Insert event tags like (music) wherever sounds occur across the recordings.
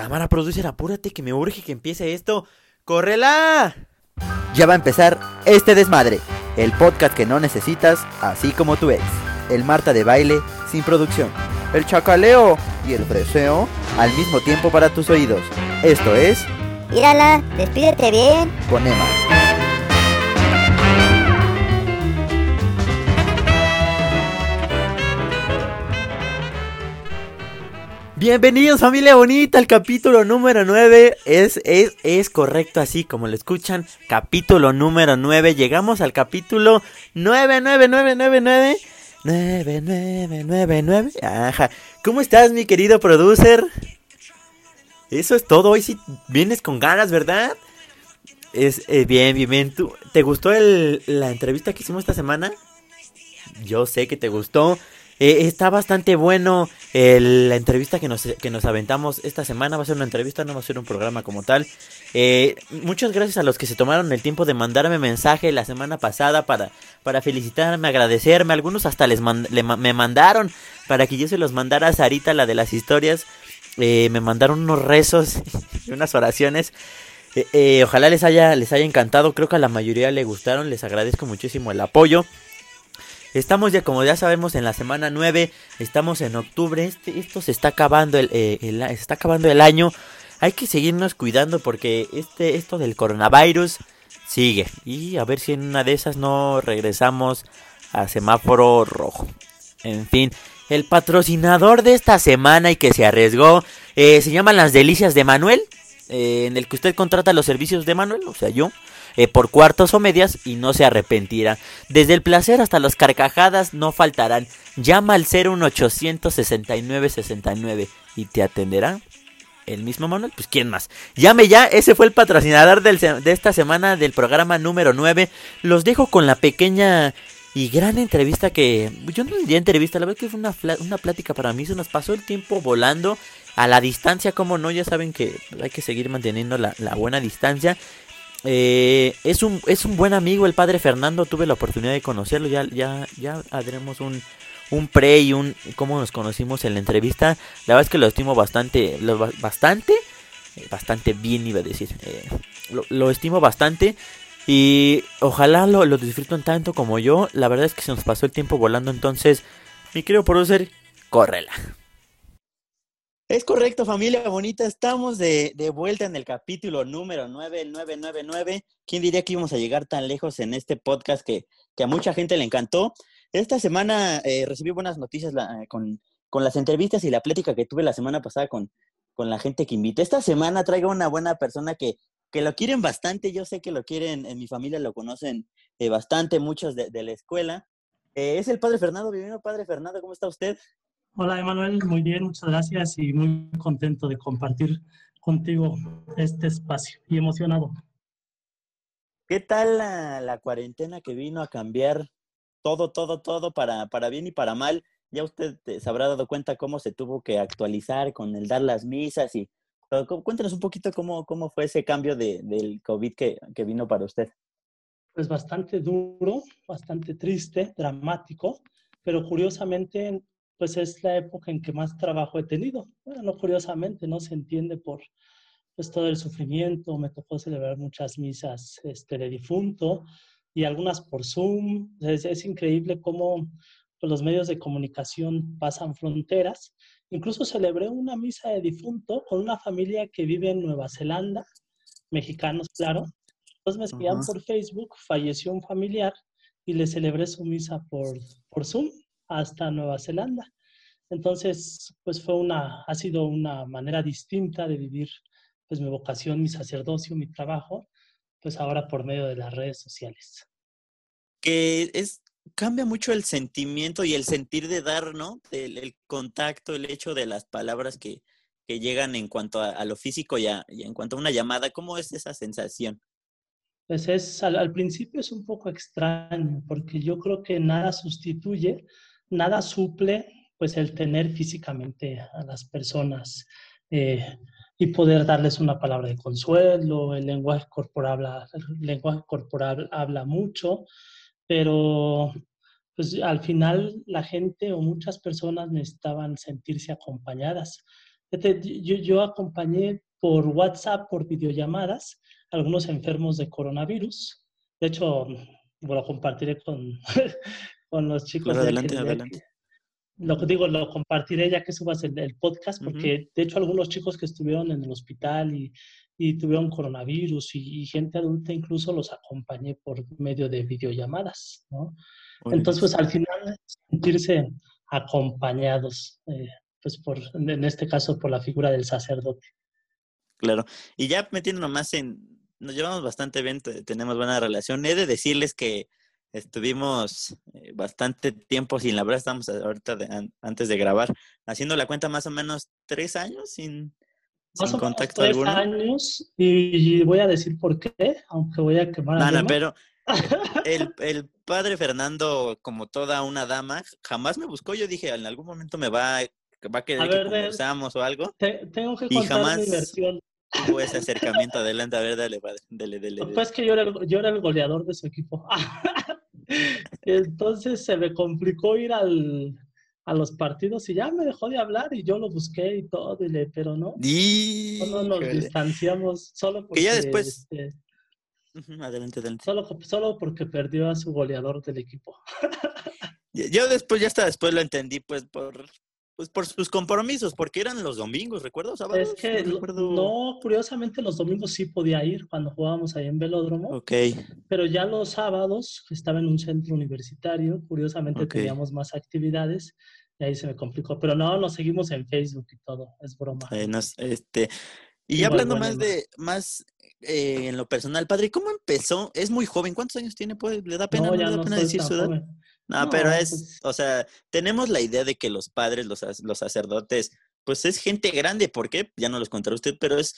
Cámara producer, apúrate que me urge que empiece esto. ¡Córrela! Ya va a empezar este desmadre, el podcast que no necesitas, así como tu ex. El Marta de baile sin producción. El chacaleo y el freseo al mismo tiempo para tus oídos. Esto es Mírala, despídete bien. con Emma. Bienvenidos familia bonita al capítulo número 9. Es, es, es correcto así como lo escuchan. Capítulo número 9. Llegamos al capítulo 99999. 9999. Ajá. ¿Cómo estás mi querido producer? Eso es todo. Hoy sí vienes con ganas, ¿verdad? Es eh, bien, bien, bien. ¿Tú, ¿Te gustó el- la entrevista que hicimos esta semana? Yo sé que te gustó. Eh, está bastante bueno el- la entrevista que nos, que nos aventamos esta semana. Va a ser una entrevista, no va a ser un programa como tal. Eh, muchas gracias a los que se tomaron el tiempo de mandarme mensaje la semana pasada para, para felicitarme, agradecerme. Algunos hasta les me mandaron para que yo se los mandara a Sarita, la de las historias. Eh, me mandaron unos rezos (laughs) y unas oraciones. Eh, eh, ojalá les haya, les haya encantado. Creo que a la mayoría le gustaron. Les agradezco muchísimo el apoyo. Estamos ya, como ya sabemos, en la semana 9. Estamos en octubre. Este, esto se está acabando el, eh, está acabando el año. Hay que seguirnos cuidando porque este, esto del coronavirus sigue. Y a ver si en una de esas no regresamos a semáforo rojo. En fin, el patrocinador de esta semana y que se arriesgó eh, se llaman Las Delicias de Manuel. eh, en el que usted contrata los servicios de Manuel, o sea, yo eh, por cuartos o medias y no se arrepentirá. Desde el placer hasta las carcajadas no faltarán. Llama al 01800 69 69 y te atenderá el mismo Manuel. Pues quién más. Llame ya, ese fue el patrocinador de esta semana del programa número 9. Los dejo con la pequeña y gran entrevista que yo no diría entrevista, la verdad que fue una, una plática para mí, se nos pasó el tiempo volando a la distancia, como no, ya saben que hay que seguir manteniendo la, la buena distancia. Eh, es, un, es un buen amigo el padre Fernando, tuve la oportunidad de conocerlo, ya, ya, ya haremos un, un pre y un cómo nos conocimos en la entrevista. La verdad es que lo estimo bastante, lo, ba- bastante, eh, bastante bien iba a decir. eh, lo, lo estimo bastante y ojalá lo, lo disfruten tanto como yo. La verdad es que se nos pasó el tiempo volando, entonces, mi querido producer, córrela. Es correcto, familia bonita. Estamos de, de vuelta en el capítulo número 9999. ¿Quién diría que íbamos a llegar tan lejos en este podcast que, que a mucha gente le encantó? Esta semana eh, recibí buenas noticias la- con, con las entrevistas y la plática que tuve la semana pasada con, con la gente que invité. Esta semana traigo una buena persona que, que lo quieren bastante. Yo sé que lo quieren, en mi familia lo conocen eh, bastante, muchos de, de la escuela. Eh, es el padre Fernando. Bienvenido, padre Fernando. ¿Cómo está usted? Hola Emanuel, muy bien, muchas gracias y muy contento de compartir contigo este espacio y emocionado. ¿Qué tal la, la cuarentena que vino a cambiar todo, todo, todo para, para bien y para mal? Ya usted se habrá dado cuenta cómo se tuvo que actualizar con el dar las misas y Cuéntanos un poquito cómo, cómo fue ese cambio de, del COVID que, que vino para usted. Pues bastante duro, bastante triste, dramático, pero curiosamente pues es la época en que más trabajo he tenido. Bueno, no curiosamente, no se entiende por pues todo el sufrimiento, me tocó celebrar muchas misas este, de difunto y algunas por Zoom. Es, es increíble cómo pues, los medios de comunicación pasan fronteras. Incluso celebré una misa de difunto con una familia que vive en Nueva Zelanda, mexicanos, claro. Entonces me escribían Ajá. por Facebook, falleció un familiar y le celebré su misa por, por Zoom hasta Nueva Zelanda. Entonces, pues fue una, ha sido una manera distinta de vivir pues mi vocación, mi sacerdocio, mi trabajo, pues ahora por medio de las redes sociales. Que es, cambia mucho el sentimiento y el sentir de dar, ¿no? El, el contacto, el hecho de las palabras que, que llegan en cuanto a, a lo físico y, a- y en cuanto a una llamada. ¿Cómo es esa sensación? Pues es, al, al principio es un poco extraño, porque yo creo que nada sustituye, nada suple, pues el tener físicamente a las personas eh, y poder darles una palabra de consuelo, el lenguaje corporal, lenguaje corporal habla mucho, pero pues al final la gente o muchas personas necesitaban sentirse acompañadas. Yo, yo acompañé por WhatsApp, por videollamadas, algunos enfermos de coronavirus. De hecho, lo compartiré con, (laughs) con los chicos. de adelante, adelante. Lo que digo, lo compartiré ya que subas el, el podcast, porque de hecho algunos chicos que estuvieron en el hospital y, y tuvieron coronavirus y, gente adulta incluso los acompañé por medio de videollamadas, ¿no? Entonces, pues al final sentirse acompañados, eh, pues por, en este caso por la figura del sacerdote. Claro. Y ya metiéndonos más en, nos llevamos bastante bien, tenemos buena relación. He de decirles que estuvimos eh, bastante tiempo sin la verdad, estamos ahorita antes de grabar, haciendo la cuenta más o menos tres años sin, sin contacto tres años y voy a decir por qué, aunque voy a quemar. a no, pero (laughs) el, el, padre Fernando, como toda una dama, jamás me buscó. Yo dije, en algún momento me va, va a querer que conversamos o algo. tengo que contar y jamás, mi versión tuvo ese acercamiento. Adelante, a ver, dale, padre. Dale, dale, Pues que yo era, el, yo era el goleador de su equipo. (laughs) Entonces se me complicó ir al, a los partidos y ya me dejó de hablar y yo lo busqué y todo, y le, pero no. No nos distanciamos solo porque... Que ya después... Este, adelante, adelante. Solo, solo porque perdió a su goleador del equipo. yo después, ya hasta después lo entendí, pues, por, pues por sus compromisos, porque eran los domingos, ¿recuerdo? Es que no, curiosamente los domingos sí podía ir cuando jugábamos ahí en Velódromo. Ok. Pero ya los sábados estaba en un centro universitario, curiosamente teníamos más actividades y ahí se me complicó. Pero no, nos seguimos en Facebook y todo, es broma. este, y hablando más de, más eh, en lo personal, padre, ¿cómo empezó? Es muy joven, ¿cuántos años tiene? Pues, ¿Le da pena, no, da pena decir su edad? No, pero es, pues o sea, tenemos la idea de que los padres, los, los sacerdotes, pues es gente grande, ¿por qué? Ya no los contará usted, pero es,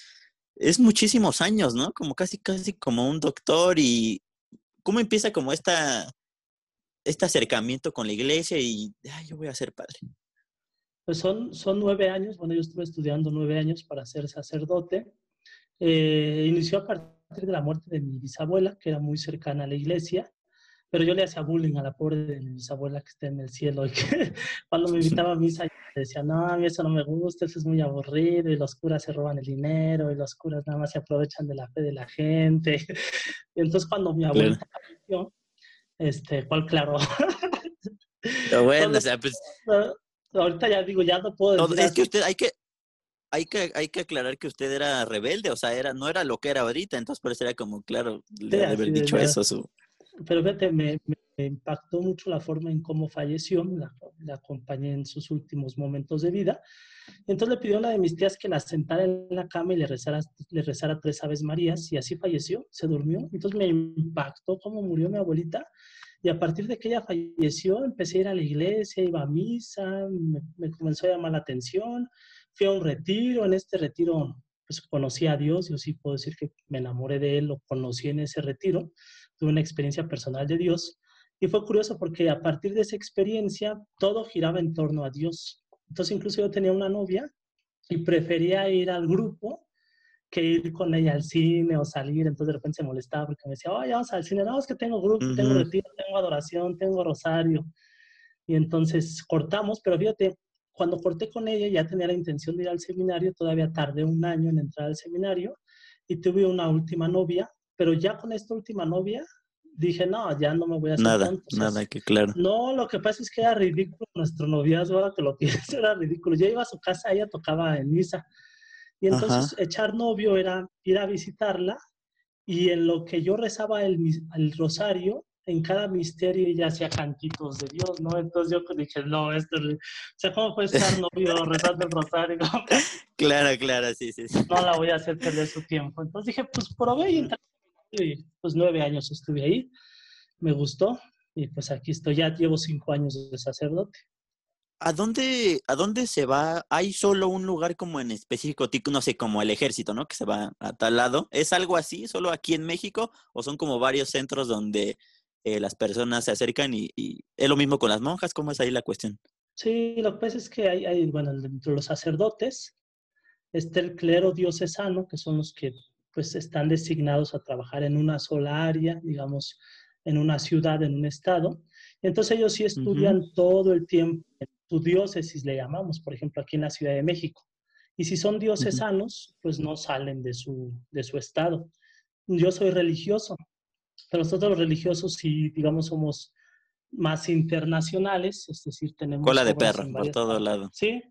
es muchísimos años, ¿no? Como casi, casi como un doctor y ¿cómo empieza como esta, este acercamiento con la iglesia y, ay, yo voy a ser padre? Pues son, son nueve años, bueno, yo estuve estudiando nueve años para ser sacerdote. Eh, inició a partir de la muerte de mi bisabuela, que era muy cercana a la iglesia pero yo le hacía bullying a la pobre de mi bisabuela que está en el cielo y que (laughs) cuando me invitaba a misa decía, no, a mí eso no me gusta, eso es muy aburrido y los curas se roban el dinero y los curas nada más se aprovechan de la fe de la gente. Y (laughs) entonces cuando mi abuela falleció, este, cuál claro. Pero bueno, o sea, pues... (laughs) Ahorita ya digo, ya no puedo decir. es que usted, hay que, hay que, hay que aclarar que usted era rebelde, o sea, era, no era lo que era ahorita, entonces por eso era como, claro, le haber dicho eso su, pero fíjate, me, impactó mucho la forma en cómo falleció, la, acompañé en sus últimos momentos de vida. Entonces le pidió a una de mis tías que la sentara en la cama y le rezara, le rezara tres Aves Marías y así falleció, se durmió. Entonces me impactó cómo murió mi abuelita y a partir de que ella falleció empecé a ir a la iglesia, iba a misa, me, me comenzó a llamar la atención, fui a un retiro, en este retiro pues conocí a Dios, yo sí puedo decir que me enamoré de Él, lo conocí en ese retiro tuve una experiencia personal de Dios y fue curioso porque a partir de esa experiencia todo giraba en torno a Dios. Entonces incluso yo tenía una novia y prefería ir al grupo que ir con ella al cine o salir, entonces de repente se molestaba porque me decía, oye, vamos al cine, no, es que tengo grupo, tengo retiro, tengo adoración, tengo rosario. Y entonces cortamos, pero fíjate, cuando corté con ella ya tenía la intención de ir al seminario, todavía tardé un año en entrar al seminario y tuve una última novia pero ya con esta última novia dije, no, ya no me voy a hacer Nada, nada, que claro. No, lo que pasa es que era ridículo nuestro noviazgo, ahora que lo (laughs) pienso, era ridículo. Yo iba a su casa, ella tocaba en misa. Y entonces echar novio era ir a visitarla y en lo que yo rezaba el, el rosario, en cada misterio ella hacía cantitos de Dios, ¿no? Entonces yo dije, no, esto es... O sea, ¿cómo puede estar novio (laughs) rezando el rosario? claro, claro, sí, sí, sí. No la voy a hacer perder su tiempo. Entonces dije, pues probé y entré y pues nueve años estuve ahí, me gustó y pues aquí estoy, ya llevo cinco años de sacerdote. ¿A dónde, ¿A dónde se va? ¿Hay solo un lugar como en específico, no sé, como el ejército, ¿no? Que se va a tal lado. ¿Es algo así, solo aquí en México? ¿O son como varios centros donde eh, las personas se acercan y, es lo mismo con las monjas? ¿Cómo es ahí la cuestión? Sí, lo que pasa es que hay, hay bueno, entre los sacerdotes está el clero diocesano, que son los que pues están designados a trabajar en una sola área, digamos, en una ciudad, en un estado. Entonces ellos sí estudian todo el tiempo, en su diócesis le llamamos, por ejemplo, aquí en la Ciudad de México. Y si son diocesanos, pues no salen de su, de su estado. Yo soy religioso, pero nosotros los religiosos, si digamos somos más internacionales, es decir, tenemos... Cola de perro, por todo lado. Sí,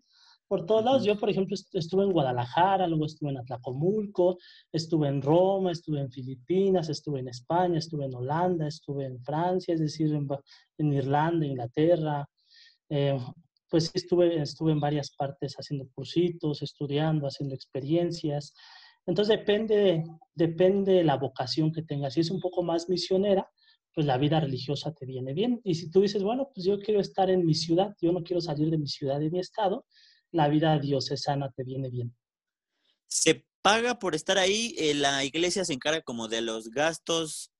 por todos lados. Yo, por ejemplo, estuve en Guadalajara, luego estuve en Atlacomulco, estuve en Roma, estuve en Filipinas, estuve en España, estuve en Holanda, estuve en Francia, es decir, en, en Irlanda, Inglaterra. Eh, pues estuve, estuve en varias partes haciendo cursitos, estudiando, haciendo experiencias. Entonces depende, depende de la vocación que tengas. Si es un poco más misionera, pues la vida religiosa te viene bien. Y si tú dices, bueno, pues yo quiero estar en mi ciudad, yo no quiero salir de mi ciudad, de mi estado, la vida diocesana te viene bien. ¿Se paga por estar ahí? Eh, ¿La iglesia se encarga como de los gastos?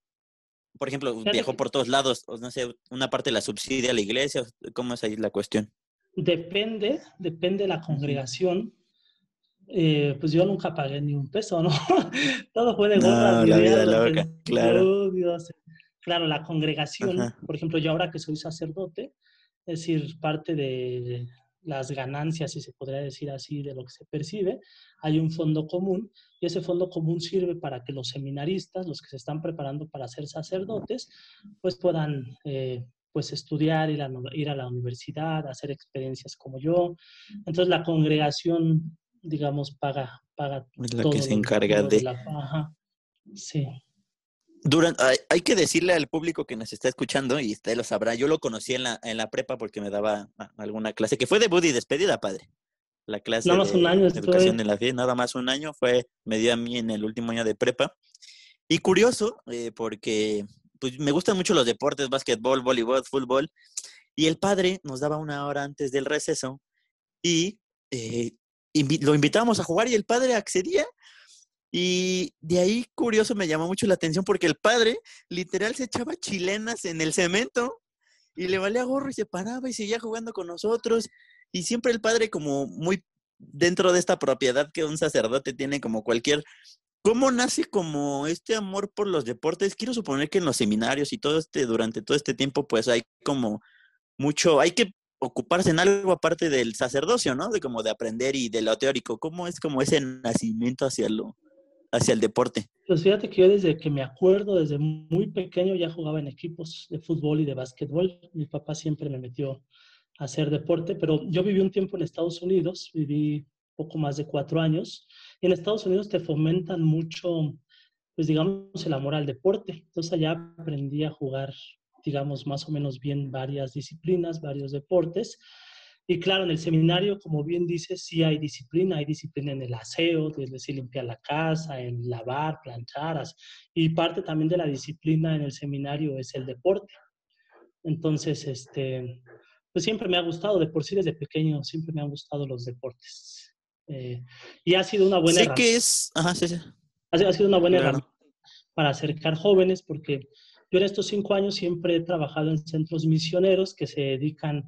Por ejemplo, viajó por todos lados, o no sé, una parte la subsidia la iglesia, ¿cómo es ahí la cuestión? Depende, depende de la congregación. Eh, pues yo nunca pagué ni un peso, ¿no? (laughs) Todo fue de gorra. la vida loca, claro. Claro, la congregación, por ejemplo, yo ahora que soy sacerdote, es decir, parte de las ganancias, si se podría decir así, de lo que se percibe, hay un fondo común y ese fondo común sirve para que los seminaristas, los que se están preparando para ser sacerdotes, pues puedan eh, pues estudiar, ir a, ir a la universidad, hacer experiencias como yo. Entonces la congregación, digamos, paga, paga es la que se encarga de... la, sí. Durante, hay, que decirle al público que nos está escuchando, y usted lo sabrá, yo lo conocí en la, en la prepa porque me daba alguna clase, que fue de Buddy despedida, padre. La clase nada más un año de educación en la fe, nada más un año, fue, me dio a mí en el último año de prepa. Y curioso, eh, porque pues, me gustan mucho los deportes, básquetbol, voleibol, fútbol, y el padre nos daba una hora antes del receso y eh, lo invitábamos a jugar y el padre accedía y de ahí, curioso, me llamó mucho la atención porque el padre literal se echaba chilenas en el cemento y le valía gorro y se paraba y seguía jugando con nosotros. Y siempre el padre como muy dentro de esta propiedad que un sacerdote tiene como cualquier... ¿Cómo nace como este amor por los deportes? Quiero suponer que en los seminarios y todo este, durante todo este tiempo, pues hay como mucho, hay que ocuparse en algo aparte del sacerdocio, ¿no? De como de aprender y de lo teórico. ¿Cómo es como ese nacimiento hacia lo, hacia el deporte? Pues fíjate que yo desde que me acuerdo, desde muy pequeño ya jugaba en equipos de fútbol y de básquetbol. Mi papá siempre me metió a hacer deporte, pero yo viví un tiempo en Estados Unidos, viví poco más de cuatro años, y en Estados Unidos te fomentan mucho, pues digamos, el amor al deporte. Entonces allá aprendí a jugar, digamos, más o menos bien varias disciplinas, varios deportes. Y claro, en el seminario, como bien dices, sí hay disciplina, hay disciplina en el aseo, es decir, limpiar la casa, en lavar, planchar, y parte también de la disciplina en el seminario es el deporte. Entonces, este, pues siempre me ha gustado, de por sí desde pequeño, siempre me han gustado los deportes. Eh, y ha sido una buena sé que es, ajá, sí, sí. Ha, sido una buena herramienta para acercar jóvenes, porque yo en estos cinco años siempre he trabajado en centros misioneros que se dedican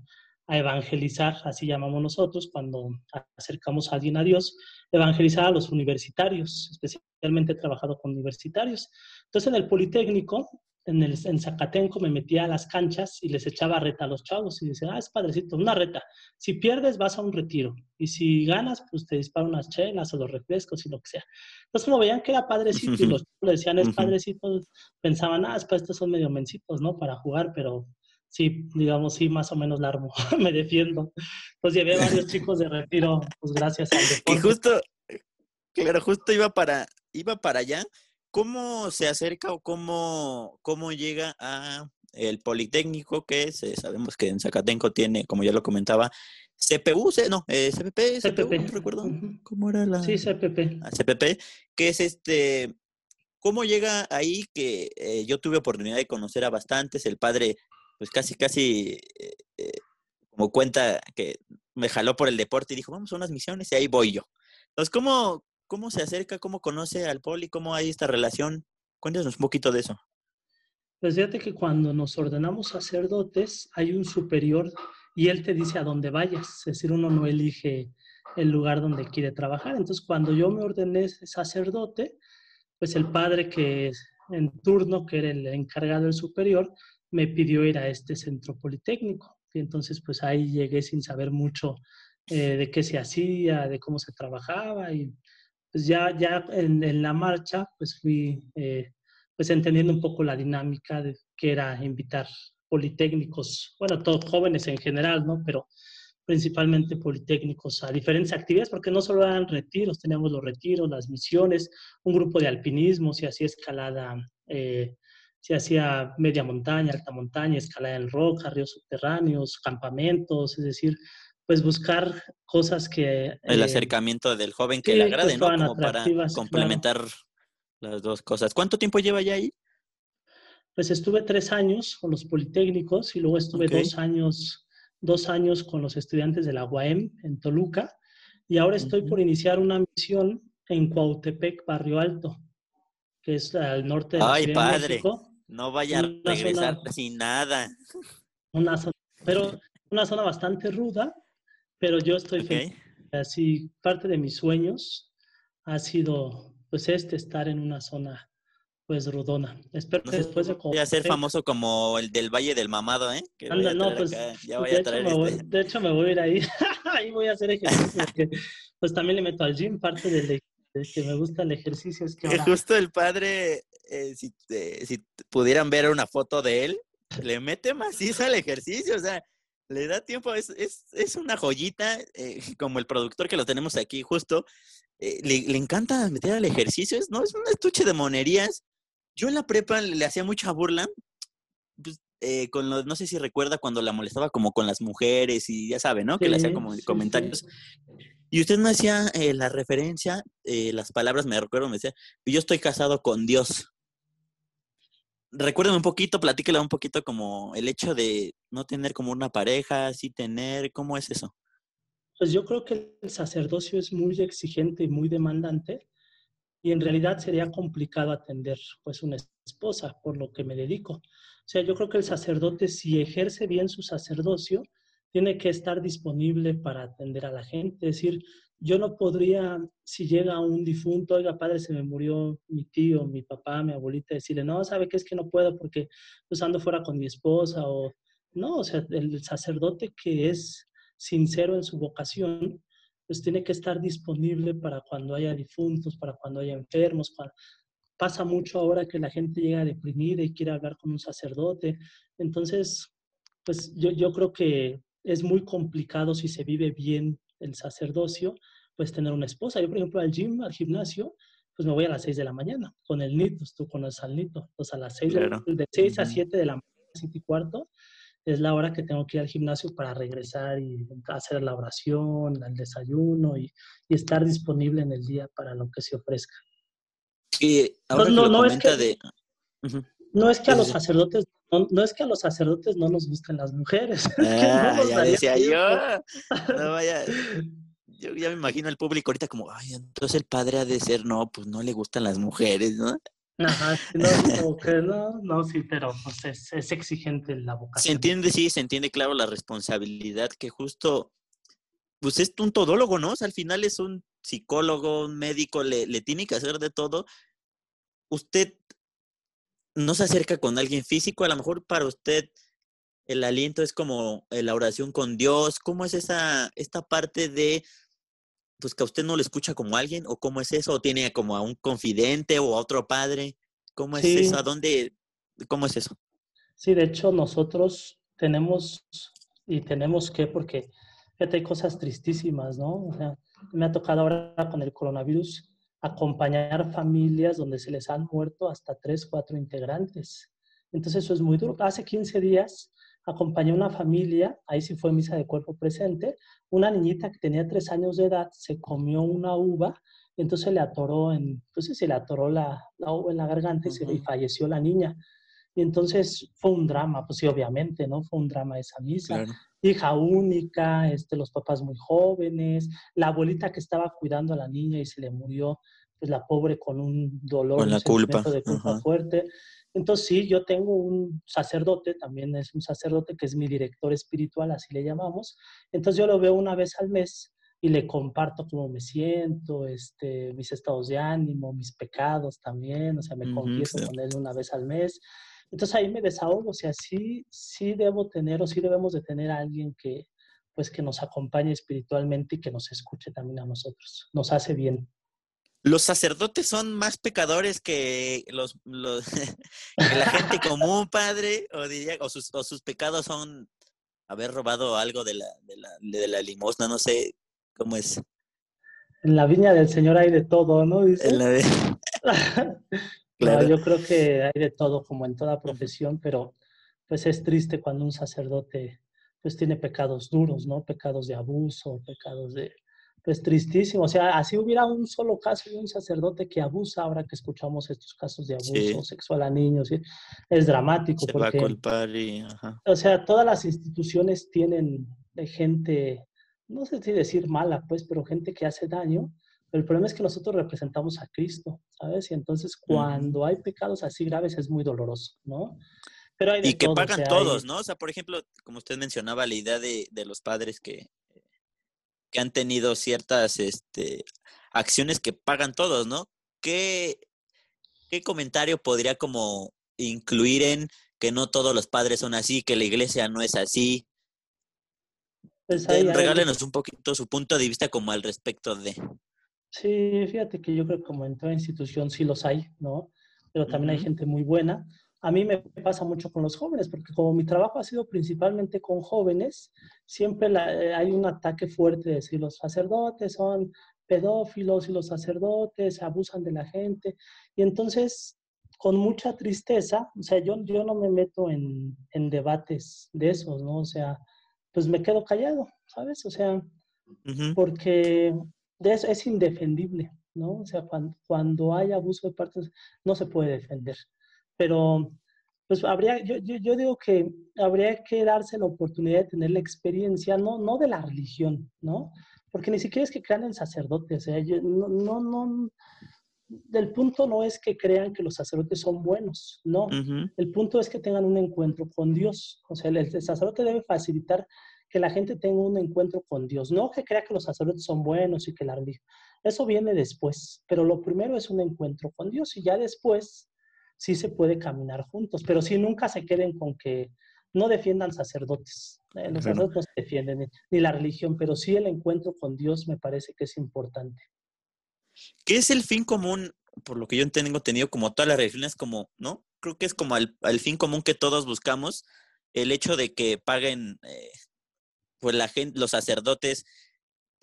a evangelizar, así llamamos nosotros, cuando acercamos a alguien a Dios, evangelizar a los universitarios, especialmente he trabajado con universitarios. Entonces en el Politécnico, en, el, en Zacatenco, me metía a las canchas y les echaba reta a los chavos y decía, ah, es padrecito, una reta. Si pierdes, vas a un retiro. Y si ganas, pues te disparan unas chelas o los refrescos y lo que sea. Entonces, como veían que era padrecito y (laughs) los chavos le decían, es padrecito, pensaban, ah, pues estos son medio mencitos, ¿no? Para jugar, pero sí, digamos, sí, más o menos la armo, (laughs) me defiendo. Pues llevé varios chicos de retiro, pues gracias al deporte. Y justo, claro, justo iba para, iba para allá. ¿Cómo se acerca o cómo, cómo llega a el Politécnico, que es, sabemos que en Zacatenco tiene, como ya lo comentaba, CPU, no, eh, CPP, CPP, no recuerdo cómo era la... Sí, CPP. Ah, CPP, que es este, ¿cómo llega ahí que eh, yo tuve oportunidad de conocer a bastantes, el padre pues casi, casi eh, eh, como cuenta que me jaló por el deporte y dijo, vamos a unas misiones y ahí voy yo. Entonces, ¿cómo, cómo se acerca, cómo conoce al poli, cómo hay esta relación? Cuéntanos un poquito de eso. Pues fíjate que cuando nos ordenamos sacerdotes, hay un superior y él te dice a dónde vayas. Es decir, uno no elige el lugar donde quiere trabajar. Entonces, cuando yo me ordené sacerdote, pues el padre que en turno, que era el encargado del superior, me pidió ir a este centro politécnico. Y entonces, pues ahí llegué sin saber mucho eh, de qué se hacía, de cómo se trabajaba y pues ya, ya en, la marcha pues fui eh, pues entendiendo un poco la dinámica de que era invitar politécnicos, bueno, todos jóvenes en general, ¿no? Pero principalmente politécnicos a diferentes actividades, porque no solo eran retiros, teníamos los retiros, las misiones, un grupo de alpinismo, se hacía escalada, eh, se hacía media montaña, alta montaña, escalada en roca, ríos subterráneos, campamentos, es decir, pues buscar cosas que... El eh, acercamiento del joven que le agrade, ¿no? Como para complementar las dos cosas. ¿Cuánto tiempo lleva ya ahí? Pues estuve tres años con los politécnicos y luego estuve dos años dos años con los estudiantes de la UAM en Toluca y ahora estoy por iniciar una misión en Cuautepec, Barrio Alto, que es al norte de la Ay, padre, no vaya a regresar (laughs) sin nada. Una zona, pero una zona bastante ruda, pero yo estoy feliz. Así, parte de mis sueños ha sido, pues, este, estar en una zona pues Rudona. Espero que después de Voy a ser famoso como el del Valle del Mamado, ¿eh? Anda, no, pues, ya voy de, a traer hecho este. de hecho, me voy a ir ahí. (laughs) ahí voy a hacer ejercicio. (laughs) Porque, pues también le meto al gym, parte del de que me gusta el ejercicio. Es que ahora... Justo el padre, eh, si, si pudieran ver una foto de él, le mete macizo al ejercicio, o sea, le da tiempo, es, es, es una joyita, eh, (laughs) como el productor que lo tenemos aquí justo, eh, le, le, encanta meter al ejercicio, es, ¿no? es un estuche de monerías yo en la prepa le, hacía mucha burla, pues, eh, con los, no sé si recuerda cuando la molestaba como con las mujeres y ya sabe, ¿no? que le hacía como comentarios. Y usted me hacía eh, la referencia, eh, las palabras, me recuerdo, me decía, yo estoy casado con Dios. Recuérdame un poquito, platíquela un poquito como el hecho de no tener como una pareja, sí tener, ¿cómo es eso? Pues yo creo que el sacerdocio es muy exigente y muy demandante y en realidad sería complicado atender pues una esposa, por lo que me dedico. O sea, yo creo que el sacerdote, si ejerce bien su sacerdocio, tiene que estar disponible para atender a la gente. Es decir, yo no podría, si llega un difunto, oiga, padre, se me murió mi tío, mi papá, mi abuelita, decirle, no, ¿sabe qué es que no puedo porque pues ando fuera con mi esposa? O no, o sea, el sacerdote que es sincero en su vocación, pues tiene que estar disponible para cuando haya difuntos, para cuando haya enfermos. Pasa mucho ahora que la gente llega deprimida y quiere hablar con un sacerdote. Entonces, pues yo, yo creo que es muy complicado si se vive bien el sacerdocio, pues tener una esposa. Yo, por ejemplo, al gym, al gimnasio, pues me voy a las 6 de la mañana con el NIT, tú conoces al NIT, pues a las 6, de, 6 a 7 de la mañana, 7 y cuarto, es la hora que tengo que ir al gimnasio para regresar y hacer la oración, el desayuno y, estar disponible en el día para lo que se ofrezca. Y ahora no, no, es que, de... no es que a los sacerdotes no, es que a los sacerdotes no nos gusten las mujeres. (laughs) Ah, ya decía yo. No vaya. Yo ya me imagino el público ahorita como, ay, entonces el padre ha de ser, no, pues no le gustan las mujeres, ¿no? Ajá, no, no, no, sí, pero pues es, es, exigente la vocación. Se entiende, sí, se entiende claro la responsabilidad que justo, pues es un todólogo, ¿no? O sea, al final es un psicólogo, un médico, le, le tiene que hacer de todo. Usted no se acerca con alguien físico, a lo mejor para usted el aliento es como la oración con Dios. ¿Cómo es esa, esta parte de pues que a usted no le escucha como alguien o cómo es eso o tiene como a un confidente o a otro padre cómo es eso a dónde cómo es eso sí de hecho nosotros tenemos y tenemos que porque fíjate hay cosas tristísimas no o sea me ha tocado ahora con el coronavirus acompañar familias donde se les han muerto hasta tres cuatro integrantes. Entonces eso es muy duro. Hace 15 días acompañé a una familia, ahí sí fue misa de cuerpo presente, una niñita que tenía tres años de edad se comió una uva, entonces le atoró en, entonces se le atoró la, la uva en la garganta y, se, y falleció la niña. Y entonces fue un drama, pues sí, obviamente, ¿no? Fue un drama esa misa. Hija única, este, los papás muy jóvenes, la abuelita que estaba cuidando a la niña y se le murió, pues la pobre con un dolor, con la culpa. de culpa fuerte. Entonces, sí, yo tengo un sacerdote, también es un sacerdote que es mi director espiritual, así le llamamos. Entonces, yo lo veo una vez al mes y le comparto cómo me siento, este, mis estados de ánimo, mis pecados también, o sea, me confieso con él una vez al mes. Entonces ahí me desahogo, o sea, sí, sí debo tener o sí debemos de tener a alguien que, pues que nos acompañe espiritualmente y que nos escuche también a nosotros. Nos hace bien. Los sacerdotes son más pecadores que los, (laughs) que la gente común, padre, o diría, o sus, o sus pecados son haber robado algo de la, de la, de la limosna, no sé cómo es. En la viña del Señor hay de todo, ¿no? Dice. En la... (laughs) (laughs) claro. yo creo que hay de todo, como en toda profesión, pero pues es triste cuando un sacerdote pues tiene pecados duros, ¿no? Pecados de abuso, pecados de, pues tristísimo. O sea, así hubiera un solo caso de un sacerdote que abusa, ahora que escuchamos estos casos de abuso sexual a niños, es dramático. Se porque, va a culpar y... O sea, todas las instituciones tienen gente, no sé si decir mala, pues, pero gente que hace daño. Pero el problema es que nosotros representamos a Cristo, ¿sabes? Y entonces cuando hay pecados así graves es muy doloroso, ¿no? y que pagan todos, ¿no? O sea, por ejemplo, como usted mencionaba, la idea de, los padres que, que, han tenido ciertas este, acciones que pagan todos, ¿no? ¿Qué, ¿Qué comentario podría como incluir en que no todos los padres son así, que la iglesia no es así? Pues regálenos un poquito su punto de vista como al respecto de... Sí, fíjate que yo creo que como en toda institución sí los hay, ¿no? Pero también hay gente muy buena a mí me pasa mucho con los jóvenes, porque como mi trabajo ha sido principalmente con jóvenes, siempre eh, hay un ataque fuerte de decir los sacerdotes son pedófilos y los sacerdotes abusan de la gente. Y entonces, con mucha tristeza, o sea, yo, yo no me meto en, debates de esos, ¿no? O sea, pues me quedo callado, ¿sabes? O sea, porque de eso es indefendible, ¿no? O sea, cuando, cuando hay abuso de partes, no se puede defender. Pero pues habría, yo, yo, digo que habría que darse la oportunidad de tener la experiencia, no, no de la religión, ¿no? Porque ni siquiera es que crean en sacerdotes, no, no, no, el punto no es que crean que los sacerdotes son buenos, no, el punto es que tengan un encuentro con Dios, o sea, el, sacerdote debe facilitar que la gente tenga un encuentro con Dios, no que crea que los sacerdotes son buenos y que la religión, eso viene después, pero lo primero es un encuentro con Dios y ya después sí se puede caminar juntos, pero sí nunca se queden con que no defiendan sacerdotes. Eh, los sacerdotes no se defienden ni, la religión, pero sí el encuentro con Dios me parece que es importante. ¿Qué es el fin común? Por lo que yo tengo tenido como todas las religiones, como, ¿no? Creo que es como el, fin común que todos buscamos, el hecho de que paguen, eh, pues la gente, los sacerdotes,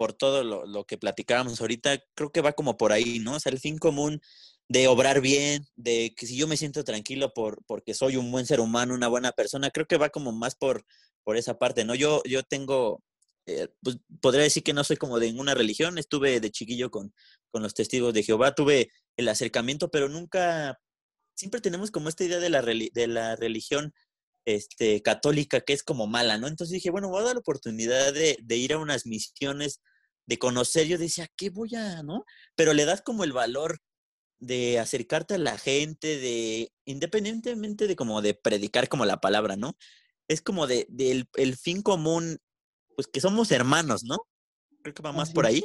por todo lo, que platicábamos ahorita, creo que va como por ahí, ¿no? O sea, el fin común de obrar bien, de que si yo me siento tranquilo por, porque soy un buen ser humano, una buena persona, creo que va como más por, por esa parte, ¿no? Yo, yo tengo, eh, pues podría decir que no soy como de ninguna religión, estuve de chiquillo con, con los testigos de Jehová, tuve el acercamiento, pero nunca, siempre tenemos como esta idea de la, de la religión este, católica que es como mala, ¿no? Entonces dije, bueno, voy a dar la oportunidad de, de ir a unas misiones, de conocer, yo decía, ¿qué voy a, no? Pero le das como el valor de acercarte a la gente, de, independientemente de como de predicar como la palabra, ¿no? Es como de, el fin común, pues que somos hermanos, ¿no? Creo que va más por ahí.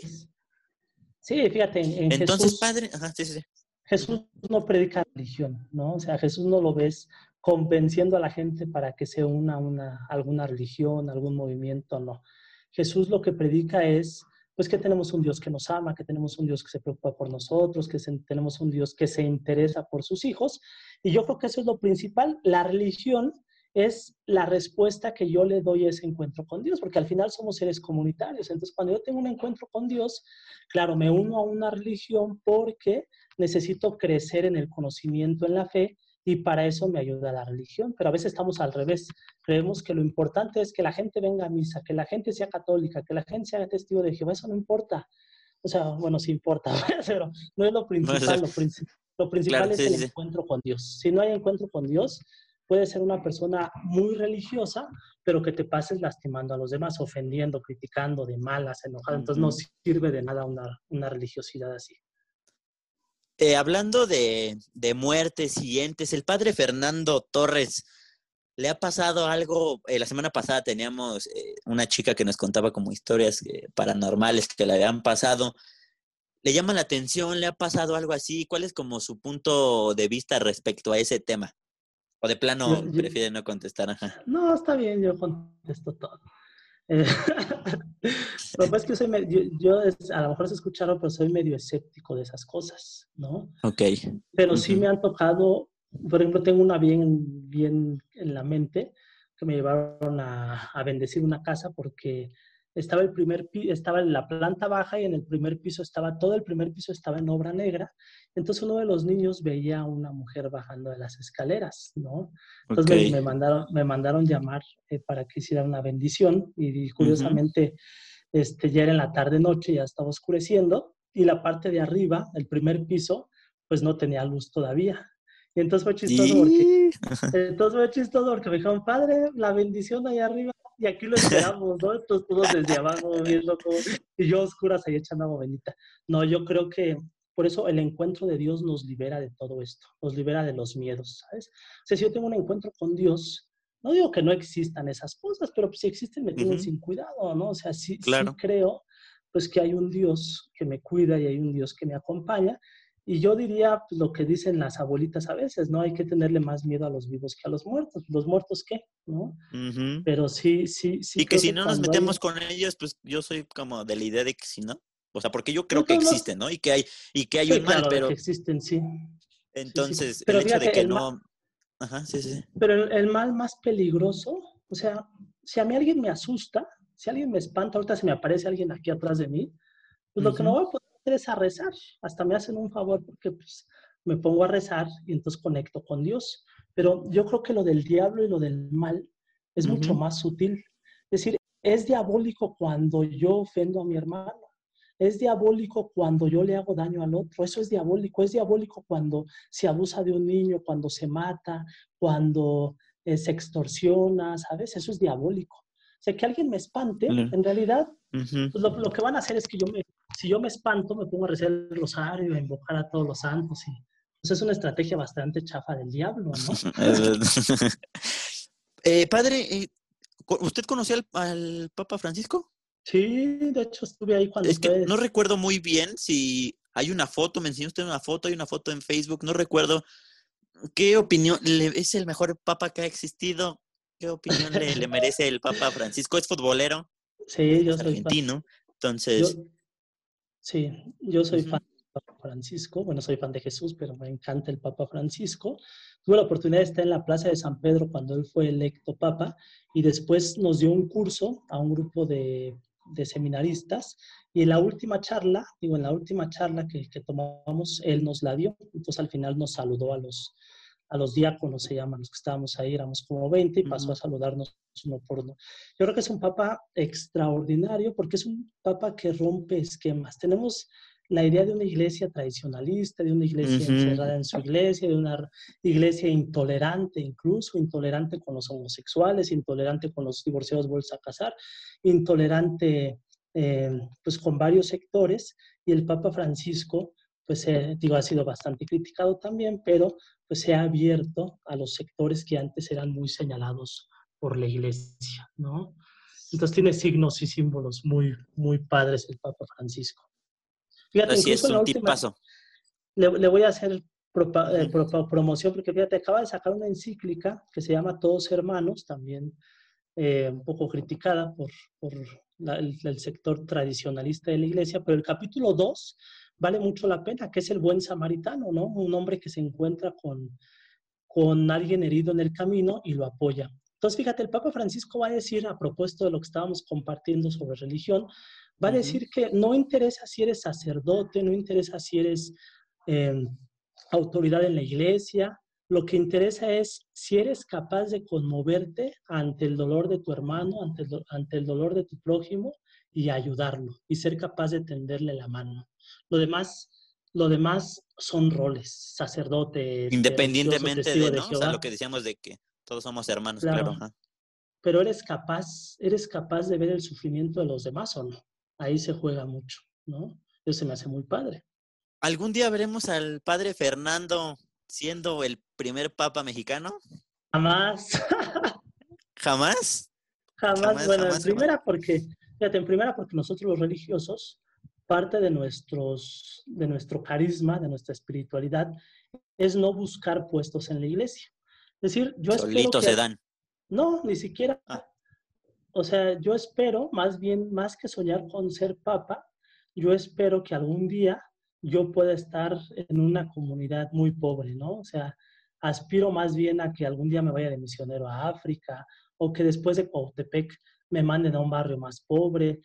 Sí, fíjate, en, Entonces, padre, ajá, sí, sí. Jesús no predica religión, ¿no? O sea, Jesús no lo ves convenciendo a la gente para que se una a una, alguna religión, algún movimiento, no. Jesús lo que predica es pues que tenemos un Dios que nos ama, que tenemos un Dios que se preocupa por nosotros, que tenemos un Dios que se interesa por sus hijos. Y yo creo que eso es lo principal. La religión es la respuesta que yo le doy a ese encuentro con Dios, porque al final somos seres comunitarios. Entonces, cuando yo tengo un encuentro con Dios, claro, me uno a una religión porque necesito crecer en el conocimiento, en la fe, y para eso me ayuda la religión. Pero a veces estamos al revés. Creemos que lo importante es que la gente venga a misa, que la gente sea católica, que la gente sea testigo de Jehová. Eso no importa. O sea, bueno, sí importa, (laughs) pero no es lo principal. Lo, (laughs) principal es el encuentro con Dios. Si no hay encuentro con Dios, puede ser una persona muy religiosa, pero que te pases lastimando a los demás, ofendiendo, criticando, de malas, enojado. Entonces no sirve de nada una, una religiosidad así. Eh, hablando de, de, muertes siguientes, el padre Fernando Torres, ¿le ha pasado algo? Eh, la semana pasada teníamos eh, una chica que nos contaba como historias paranormales que le habían pasado. ¿Le llama la atención? ¿Le ha pasado algo así? ¿Cuál es como su punto de vista respecto a ese tema? ¿O de plano prefiere no contestar? No, está bien, yo contesto todo. (laughs) Lo que es que soy yo, yo a lo mejor se escucharon, pero soy medio escéptico de esas cosas, ¿no? Ok. Pero sí me han tocado, por ejemplo, tengo una bien, bien en la mente, que me llevaron a, a bendecir una casa porque estaba el primer estaba en la planta baja y en el primer piso estaba, todo el primer piso estaba en obra negra. Entonces uno de los niños veía a una mujer bajando de las escaleras, ¿no? Entonces me, mandaron, me mandaron llamar eh, para que hiciera una bendición y, curiosamente este, ya era en la tarde-noche, ya estaba oscureciendo y la parte de arriba, el primer piso, pues no tenía luz todavía. Y entonces fue chistoso porque, entonces fue chistoso porque me dijeron, padre, la bendición ahí arriba y aquí lo esperamos, ¿no? Entonces todos desde abajo viendo todo, y yo oscuras ahí echando agua bendita. No, yo creo que por eso el encuentro de Dios nos libera de todo esto, nos libera de los miedos, ¿sabes? O sea, si yo tengo un encuentro con Dios, no digo que no existan esas cosas, pero si existen me tienen sin cuidado, ¿no? O sea, sí, sí creo pues que hay un Dios que me cuida y hay un Dios que me acompaña y yo diría pues, lo que dicen las abuelitas a veces, ¿no? Hay que tenerle más miedo a los vivos que a los muertos. ¿Los muertos qué? ¿No? Pero sí, sí, sí. Y que si no nos metemos con ellos, pues yo soy como de la idea de que si no. O sea, porque yo creo que existen, ¿no? Y que hay, y que hay un mal, pero. Que existen, sí. Entonces, el hecho de que no. Ajá, sí, sí. Pero el, mal más peligroso, o sea, si a mí alguien me asusta, si alguien me espanta, ahorita se me aparece alguien aquí atrás de mí, pues lo que no voy a poder es a rezar. Hasta me hacen un favor porque pues, me pongo a rezar y entonces conecto con Dios. Pero yo creo que lo del diablo y lo del mal es mucho más sutil. Es decir, es diabólico cuando yo ofendo a mi hermano. Es diabólico cuando yo le hago daño al otro. Eso es diabólico. Es diabólico cuando se abusa de un niño, cuando se mata, cuando eh, se extorsiona, ¿sabes? Eso es diabólico. O sea, que alguien me espante, en realidad, pues, lo, lo, que van a hacer es que yo me si yo me espanto, me pongo a rezar el rosario, a invocar a todos los santos. Y, pues es una estrategia bastante chafa del diablo, ¿no? (laughs) (laughs) eh, padre, eh, ¿usted conoció al, Papa Francisco? Sí, de hecho estuve ahí cuando... Es que no recuerdo muy bien si hay una foto, me enseñó usted una foto, hay una foto en Facebook, no recuerdo. ¿Qué opinión? ¿Es el mejor papa que ha existido? ¿Qué opinión le, merece el Papa Francisco? ¿Es futbolero? (laughs) Sí, yo soy argentino. Entonces, Sí, yo soy fan del Papa Francisco, bueno, soy fan de Jesús, pero me encanta el Papa Francisco. Tuve la oportunidad de estar en la Plaza de San Pedro cuando él fue electo Papa y después nos dio un curso a un grupo de, seminaristas y en la última charla, digo, en la última charla que, que tomamos, él nos la dio, entonces al final nos saludó a los, a los diáconos, se llaman los que estábamos ahí, éramos como 20 y pasó a saludarnos uno por uno. Yo creo que es un papa extraordinario porque es un papa que rompe esquemas. Tenemos la idea de una iglesia tradicionalista, de una iglesia encerrada en su iglesia, de una iglesia intolerante, incluso intolerante con los homosexuales, intolerante con los divorciados vueltos a casar, intolerante eh, pues con varios sectores. Y el Papa Francisco, pues eh, digo, ha sido bastante criticado también, pero pues se ha abierto a los sectores que antes eran muy señalados por la iglesia, ¿no? Entonces tiene signos y símbolos muy, muy padres el Papa Francisco. Fíjate, Así es un tipazo. Le, le, voy a hacer eh, promoción porque fíjate, acaba de sacar una encíclica que se llama Todos Hermanos, también eh, un poco criticada por, por el, el, sector tradicionalista de la iglesia, pero el capítulo 2 vale mucho la pena, que es el buen samaritano, ¿no? Un hombre que se encuentra con, con alguien herido en el camino y lo apoya. Entonces, fíjate, el Papa Francisco va a decir, a propósito de lo que estábamos compartiendo sobre religión, va a decir que no interesa si eres sacerdote, no interesa si eres em, autoridad en la iglesia, lo que interesa es si eres capaz de conmoverte ante el dolor de tu hermano, ante ante el dolor de tu prójimo y ayudarlo y ser capaz de tenderle la mano. Lo demás, lo demás son roles, sacerdotes. Independientemente de, ¿no? lo que decíamos de que todos somos hermanos, claro. Pero eres capaz, eres capaz de ver el sufrimiento de los demás o no. Ahí se juega mucho, ¿no? Eso se me hace muy padre. ¿Algún día veremos al padre Fernando siendo el primer papa mexicano? Jamás. (laughs) ¿Jamás? Jamás, bueno, en primera porque, fíjate, en primera porque nosotros los religiosos parte de, nuestros, de nuestro carisma, de nuestra espiritualidad, es no buscar puestos en la iglesia. Es decir, yo Solitos se dan. No, ni siquiera. Ah. o sea, yo espero, más bien, más que soñar con ser papa, yo espero que algún día yo pueda estar en una comunidad muy pobre, ¿no? O sea, aspiro más bien a que algún día me vaya de misionero a África o que después de Cuautepec me manden a un barrio más pobre.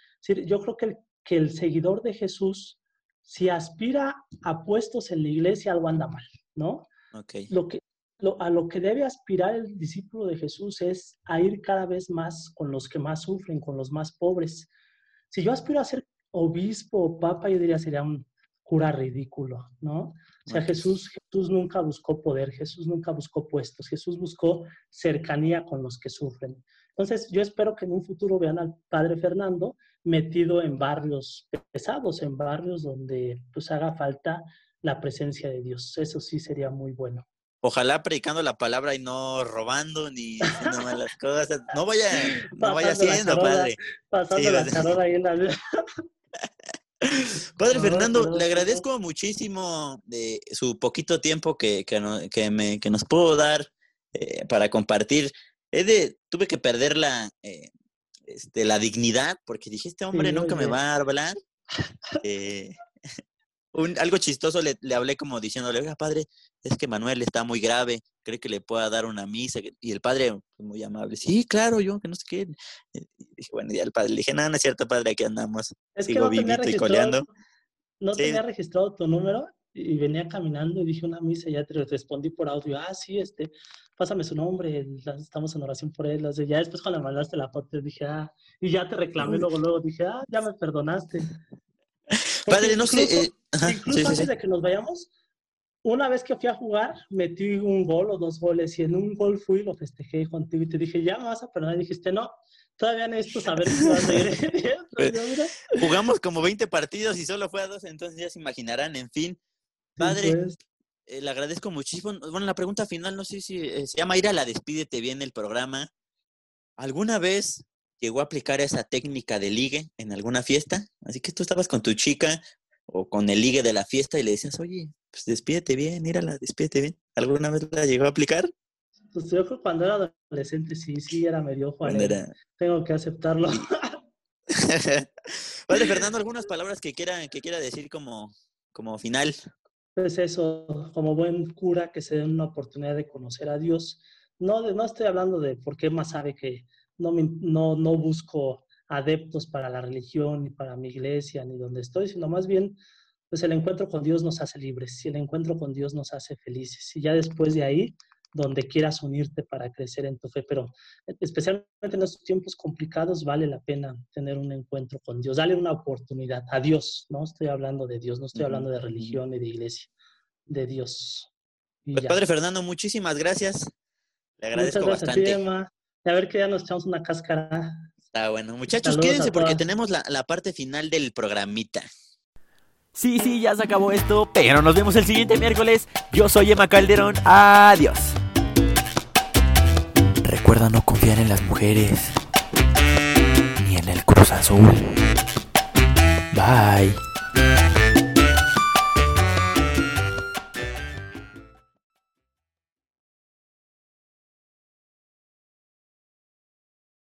yo creo que el, que el seguidor de Jesús, si aspira a puestos en la iglesia, algo anda mal, ¿no? Okay. Lo que, a lo que debe aspirar el discípulo de Jesús es a ir cada vez más con los que más sufren, con los más pobres. Si yo aspiro a ser obispo o papa, yo diría sería un cura ridículo, ¿no? O sea, Jesús, Jesús nunca buscó poder, Jesús nunca buscó puestos, Jesús buscó cercanía con los que sufren. Entonces, yo espero que en un futuro vean al padre Fernando metido en barrios pesados, en barrios donde pues haga falta la presencia de Dios. Eso sí sería muy bueno. Ojalá predicando la palabra y no robando ni haciendo malas cosas. No vaya, (laughs) no vaya haciendo, padre. Pasando la ahí en la (laughs) Padre Fernando, le agradezco muchísimo de su poquito tiempo que, que, me, que nos pudo dar eh, para compartir. de, tuve que perder la, eh, este, la dignidad porque dije, este hombre nunca me va a hablar. (laughs) Eh, (laughs) un, algo chistoso le, le, hablé como diciéndole, oiga, padre, es que Manuel está muy grave, cree que le pueda dar una misa. Y el padre, pues, muy amable, sí, claro, yo, que no sé qué. Y dije, bueno, ya el padre, le dije, no, no es cierto, padre, aquí andamos. Es Sigo que no y coleando. No tenía registrado tu número y venía caminando y dije una misa y ya te respondí por audio, ah, sí, este, pásame su nombre, estamos en oración por él. ya después cuando me mandaste la foto dije, ah, y ya te reclamé luego, luego dije, ah, ya me perdonaste. (laughs) Padre, no sé. Eh, incluso antes de que nos vayamos, una vez que fui a jugar, metí un gol o dos goles y en un gol fui y lo festejé contigo y te dije, ya me vas a perdonar. Y dijiste, no, todavía necesito saber si vas a ir. (laughs) Jugamos como 20 partidos y solo fue a dos, entonces ya se imaginarán. En fin, padre, pues. eh, le agradezco muchísimo. Bueno, la pregunta final, no sé si eh, se llama ir a la despídete bien el programa. ¿Alguna vez llegó a aplicar esa técnica de ligue en alguna fiesta? Así que tú estabas con tu chica o con el ligue de la fiesta y le decías, oye, pues despídete bien, mírala, despídete bien. ¿Alguna vez la llegó a aplicar? Pues yo creo que cuando era adolescente sí, sí era medio Juan. Tengo que aceptarlo. (laughs) Padre Fernando, algunas palabras que quiera, que quiera decir como, como final. Pues eso, como buen cura que se dé una oportunidad de conocer a Dios. No, no estoy hablando de por qué más sabe que no, no, no busco adeptos para la religión, ni para mi iglesia, ni donde estoy, sino más bien, pues el encuentro con Dios nos hace libres y el encuentro con Dios nos hace felices. Y ya después de ahí, donde quieras unirte para crecer en tu fe, pero especialmente en estos tiempos complicados vale la pena tener un encuentro con Dios, dale una oportunidad a Dios, no estoy hablando de Dios, no estoy hablando de religión ni de iglesia, de Dios. Pues, Padre Fernando, muchísimas gracias. Le agradezco Muchas gracias, bastante. A ver que ya nos echamos una cáscara. Está bueno. Muchachos, quédense porque tenemos la, la parte final del programita. Sí, sí, ya se acabó esto, pero nos vemos el siguiente miércoles. Yo soy Emma Calderón. Adiós. Recuerda no confiar en las mujeres ni en el Cruz Azul. Bye.